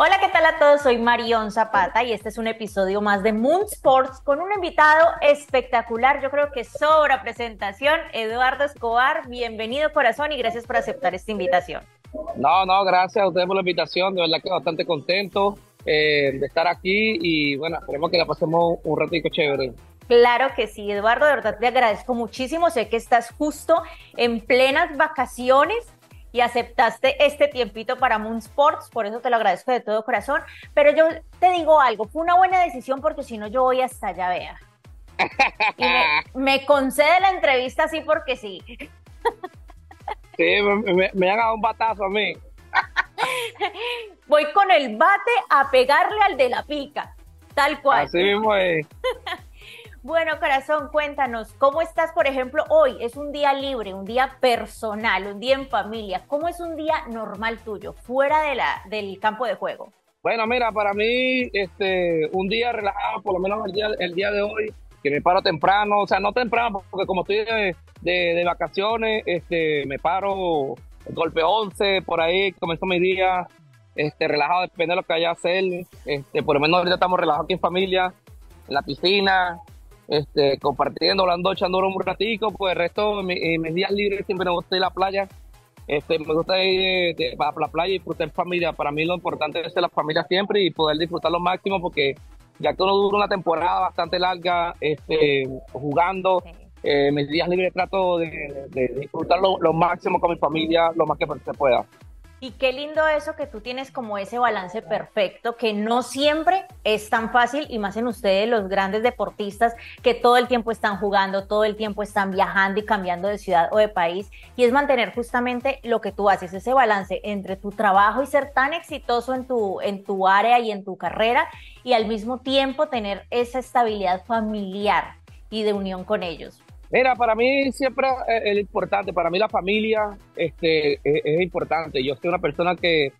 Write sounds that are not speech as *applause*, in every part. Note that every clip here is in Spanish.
Hola, ¿qué tal a todos? Soy Marión Zapata y este es un episodio más de Moon Sports con un invitado espectacular. Yo creo que sobra presentación. Eduardo Escobar, bienvenido corazón y gracias por aceptar esta invitación. No, no, gracias a ustedes por la invitación. De verdad que bastante contento eh, de estar aquí y bueno, esperemos que la pasemos un ratito chévere. Claro que sí, Eduardo, de verdad te agradezco muchísimo. Sé que estás justo en plenas vacaciones y aceptaste este tiempito para Moon Sports, por eso te lo agradezco de todo corazón. Pero yo te digo algo, fue una buena decisión porque si no yo voy hasta allá, vea. Y me, *laughs* concede la entrevista así porque sí. Sí, me, me, han dado un batazo a mí. *laughs* Voy con el bate a pegarle al de la pica, tal cual. Así mismo es. *laughs* Bueno, corazón, cuéntanos, ¿cómo estás, por ejemplo, hoy? Es un día libre, un día personal, un día en familia. ¿Cómo es un día normal tuyo, fuera de la, del campo de juego? Bueno, mira, para mí, este, un día relajado, por lo menos el día, el día de hoy, que me paro temprano, o sea, no temprano, porque como estoy de, de, vacaciones, este, me paro golpe 11, por ahí comenzó mi día, este, relajado, depende de lo que haya que hacer, este, por lo menos ahorita estamos relajados aquí en familia, en la piscina, este, compartiendo, hablando, echando un ratico, pues el resto, de mis días libres siempre me gusta ir a la playa, este, me gusta ir a la playa y disfrutar familia, para mí lo importante es la familia siempre y poder disfrutar lo máximo porque ya que uno dura una temporada bastante larga este, jugando, eh, mis días libres trato de, de disfrutar lo, lo, máximo con mi familia, lo más que se pueda. Y qué lindo eso que tú tienes como ese balance perfecto, que no siempre es tan fácil, y más en ustedes, los grandes deportistas, que todo el tiempo están jugando, todo el tiempo están viajando y cambiando de ciudad o de país, y es mantener justamente lo que tú haces, ese balance entre tu trabajo y ser tan exitoso en tu, en tu área y en tu carrera, y al mismo tiempo tener esa estabilidad familiar y de unión con ellos. Mira, para mí siempre es importante, para mí la familia este, es, importante. Yo soy una persona que,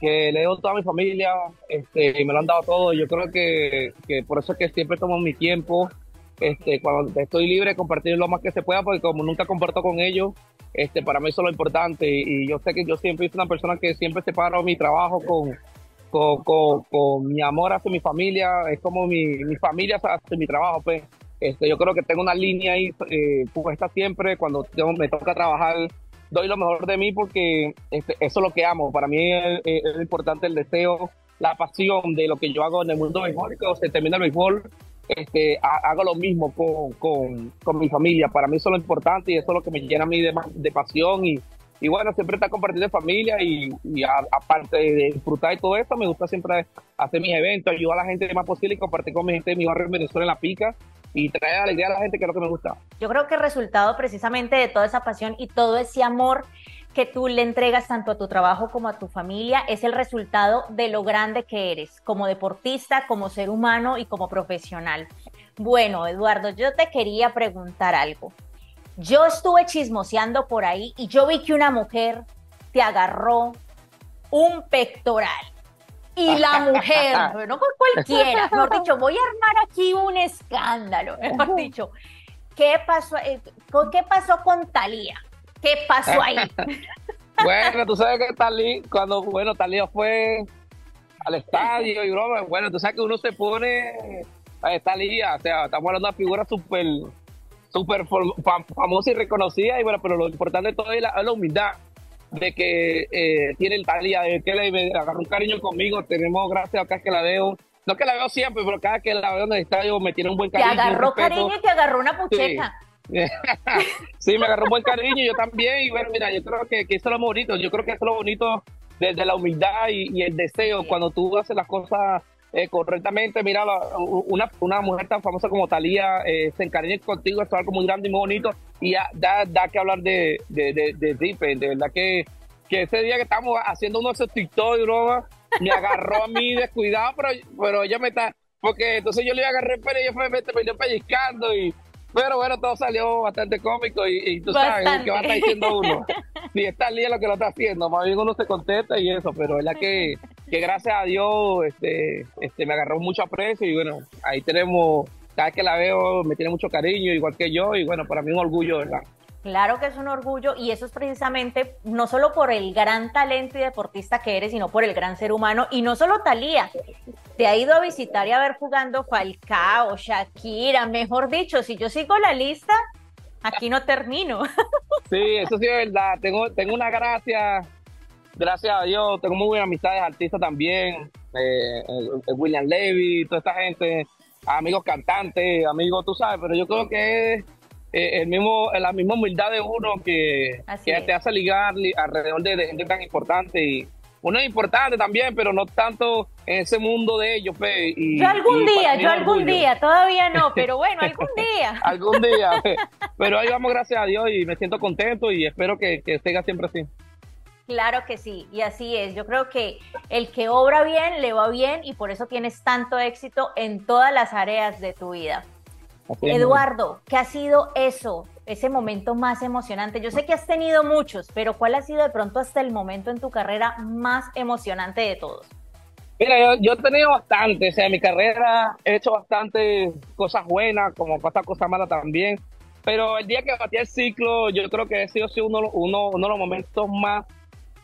que le doy toda mi familia este, y me lo han dado todo. Yo creo que, que por eso es que siempre tomo mi tiempo. Este, cuando estoy libre, compartir lo más que se pueda, porque como nunca comparto con ellos, este, para mí eso es lo importante. Y, yo sé que yo siempre soy una persona que siempre separo mi trabajo con, con, con, con, mi amor hacia mi familia. Es como mi, mi familia hacia mi trabajo, pues. Este, yo creo que tengo una línea ahí eh, puesta siempre cuando me toca trabajar. Doy lo mejor de mí porque este, eso es lo que amo. Para mí es, importante el deseo, la pasión de lo que yo hago en el mundo béisbol. Cuando se termina el béisbol, este, hago lo mismo con, con, con, mi familia. Para mí eso es lo importante y eso es lo que me llena a mí de, pasión y, y bueno, siempre está compartiendo en familia y, aparte de disfrutar de todo esto, me gusta siempre hacer mis eventos, ayudar a la gente lo más posible y compartir con mi gente de mi barrio en Venezuela en La Pica y traer alegría a la gente, que es lo que me gusta. Yo creo que el resultado precisamente de toda esa pasión y todo ese amor que tú le entregas tanto a tu trabajo como a tu familia es el resultado de lo grande que eres como deportista, como ser humano y como profesional. Bueno, Eduardo, yo te quería preguntar algo. Yo estuve chismoseando por ahí y yo vi que una mujer te agarró un pectoral. Y la mujer, *laughs* no con cualquiera, mejor dicho, voy a armar aquí un escándalo, mejor dicho. ¿Qué pasó, eh, ¿qué pasó con Talía? ¿Qué pasó ahí? *laughs* bueno, tú sabes que Talía, cuando, bueno, Talía fue al estadio y broma, bueno, tú sabes que uno se pone, Talía, o sea, estamos hablando de una figura súper súper famosa y reconocida, y bueno, pero lo importante de todo es la, humildad de que eh, tiene el talía, de que le agarró un cariño conmigo, tenemos gracias a que la veo, no que la veo siempre, pero cada que la veo en el estadio me tiene un buen cariño. Te agarró cariño y te agarró una pucheta. *laughs* Sí. me agarró un buen cariño, yo también, y bueno, mira, yo creo que, que eso es lo bonito, yo creo que eso es lo bonito desde la humildad y, el deseo, cuando tú haces las cosas eh, correctamente. Mira, una, una mujer tan famosa como Talía eh, se encariña contigo, es algo muy grande y muy bonito. Y ya, da, da que hablar de, de, de, de De verdad que, que ese día que estamos haciendo uno de esos TikTok y broma, me agarró a mí descuidado, pero, pero ella me está. Porque entonces yo le agarré, pero ella fue, me, me pellizcando y pero bueno, todo salió bastante cómico y, tú sabes qué va a estar diciendo uno. Si está día lo que lo está haciendo, más bien uno se contesta y eso, pero es la que, que gracias a Dios este, este, me agarró mucho aprecio y bueno, ahí tenemos, cada vez que la veo me tiene mucho cariño, igual que yo, y bueno, para mí un orgullo, ¿verdad? Claro que es un orgullo y eso es precisamente no solo por el gran talento y deportista que eres, sino por el gran ser humano y no solo Talía. Te ha ido a visitar y a ver jugando Falcao, Shakira, mejor dicho, si yo sigo la lista, aquí no termino. Sí, eso sí es verdad. Tengo, tengo una gracia, gracias a Dios, tengo muy buenas amistades artistas también, eh, William Levy, toda esta gente, amigos cantantes, amigos, tú sabes, pero yo creo que es eh, el mismo, la misma humildad de uno que, te hace ligar alrededor de, gente tan importante y uno es importante también, pero no tanto en ese mundo de ellos. Pe, yo algún día, yo algún día, todavía no, *laughs* pero bueno, algún día. *laughs* algún día, pero ahí vamos, gracias a Dios, y me siento contento y espero que, que siga siempre así. Claro que sí, y así es. Yo creo que el que obra bien, le va bien y por eso tienes tanto éxito en todas las áreas de tu vida. Eduardo, ¿qué ha sido eso, ese momento más emocionante? Yo sé que has tenido muchos, pero ¿cuál ha sido de pronto hasta el momento en tu carrera más emocionante de todos? Mira, yo, he tenido bastante, o sea, en mi carrera he hecho bastante cosas buenas, como pasar cosas malas también, pero el día que batí el ciclo, yo creo que ha sido, uno, uno, uno de los momentos más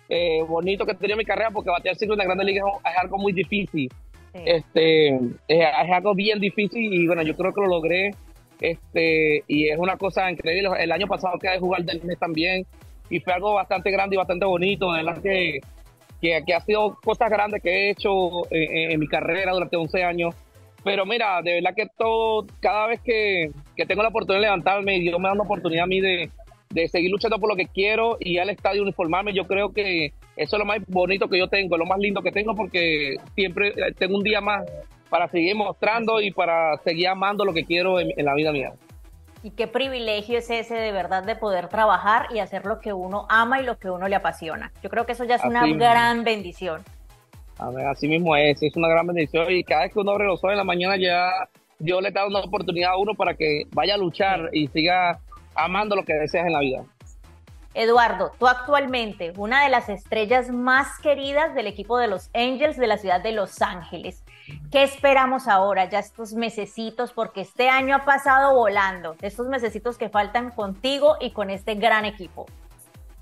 eh, bonitos que he tenido en mi carrera, porque el ciclo en la Grande Liga es algo muy difícil. Este, es, algo bien difícil y bueno, yo creo que lo logré. Este, y es una cosa increíble. El año pasado quedé de jugar del mes también y fue algo bastante grande y bastante bonito. De verdad que, que, ha sido cosas grandes que he hecho en, mi carrera durante 11 años. Pero mira, de verdad que todo, cada vez que, que tengo la oportunidad de levantarme y Dios me da una oportunidad a mí de, de seguir luchando por lo que quiero y al estadio uniformarme, yo creo que eso es lo más bonito que yo tengo, lo más lindo que tengo porque siempre eh, tengo un día más para seguir mostrando y para seguir amando lo que quiero en, la vida mía. Y qué privilegio es ese de verdad de poder trabajar y hacer lo que uno ama y lo que uno le apasiona. Yo creo que eso ya es una gran bendición. A ver, así mismo es, es una gran bendición y cada vez que uno abre los ojos en la mañana ya Dios le da una oportunidad a uno para que vaya a luchar y siga amando lo que deseas en la vida. Eduardo, tú actualmente una de las estrellas más queridas del equipo de los Angels de la ciudad de Los Ángeles. ¿Qué esperamos ahora, ya estos mesecitos? Porque este año ha pasado volando, estos mesecitos que faltan contigo y con este gran equipo.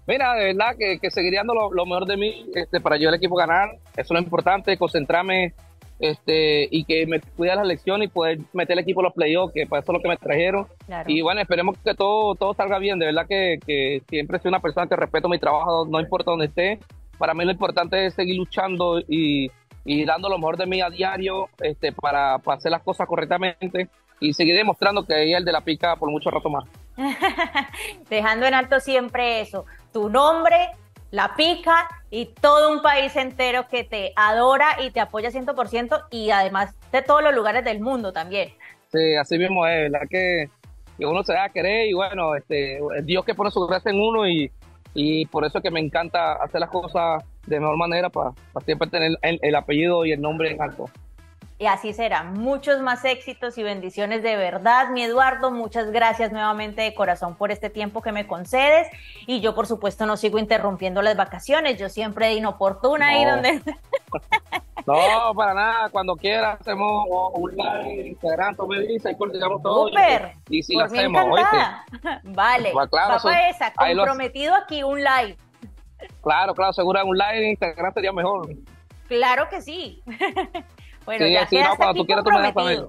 Mira, de verdad que, que seguiría dando lo, mejor de mí este, para yo el equipo ganar. Eso es lo importante, concentrarme este, y que me cuida la elecciones y poder meter el equipo a los playoffs, que para eso es lo que me trajeron. Y bueno, esperemos que todo, todo salga bien. De verdad que, que siempre soy una persona que respeto mi trabajo, no importa dónde esté. Para mí lo importante es seguir luchando y, y dando lo mejor de mí a diario este, para, para hacer las cosas correctamente y seguir demostrando que es el de la pica por mucho rato más. *laughs* Dejando en alto siempre eso, tu nombre, la pica y todo un país entero que te adora y te apoya 100% y además de todos los lugares del mundo también. Sí, así mismo es, ¿verdad? Que, uno se da a querer y bueno, este, Dios que pone su gracia en uno y, y por eso es que me encanta hacer las cosas de mejor manera para, siempre tener el apellido y el nombre en alto. Y así será. Muchos más éxitos y bendiciones de verdad, mi Eduardo. Muchas gracias nuevamente de corazón por este tiempo que me concedes. Y yo, por supuesto, no sigo interrumpiendo las vacaciones. Yo siempre inoportuna ahí donde. *laughs* No, para nada. Cuando quieras hacemos un live, Instagram, tú me dices y coordinamos todo. Súper. Y, si lo hacemos, ¿oíste? Vale. Pues claro, esa, comprometido aquí un live. Claro, claro, seguro un live en Instagram sería mejor. Claro que sí. *laughs* Bueno, sí, ya sí, no, cuando tú quieras tú me dejas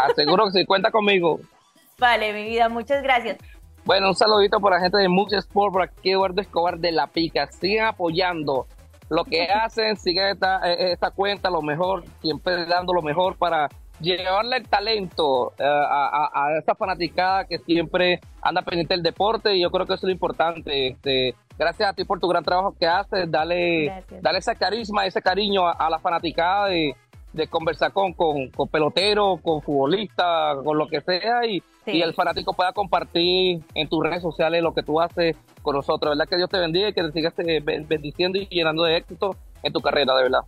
Aseguro que sí, cuenta conmigo. *laughs* Vale, mi vida, muchas gracias. Bueno, un saludito para la gente de Mux Sport, por aquí Eduardo Escobar de La Pica. Sigan apoyando lo que *laughs* hacen, sigan esta, eh, esta cuenta, lo mejor, siempre dando lo mejor para llevarle el talento eh, a, a, esta fanaticada que siempre anda pendiente del deporte y yo creo que eso es lo importante. Este, gracias a ti por tu gran trabajo que haces, dale, dale ese carisma, ese cariño a, la fanaticada de, de conversar con, con, con peloteros, con futbolistas, con lo que sea y, y, el fanático pueda compartir en tus redes sociales lo que tú haces con nosotros. ¿Verdad? Que Dios te bendiga y que te sigas eh, bendiciendo y llenando de éxito en tu carrera, de verdad.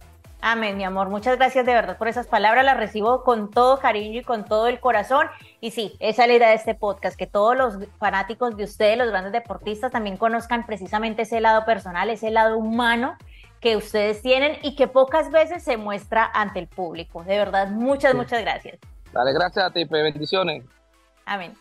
Amén, mi amor. Muchas gracias de verdad por esas palabras. Las recibo con todo cariño y con todo el corazón. Y sí, esa es la idea de este podcast, que todos los fanáticos de ustedes, los grandes deportistas, también conozcan precisamente ese lado personal, ese lado humano que ustedes tienen y que pocas veces se muestra ante el público. De verdad, muchas, muchas gracias. Dale, gracias a ti, bendiciones. Amén.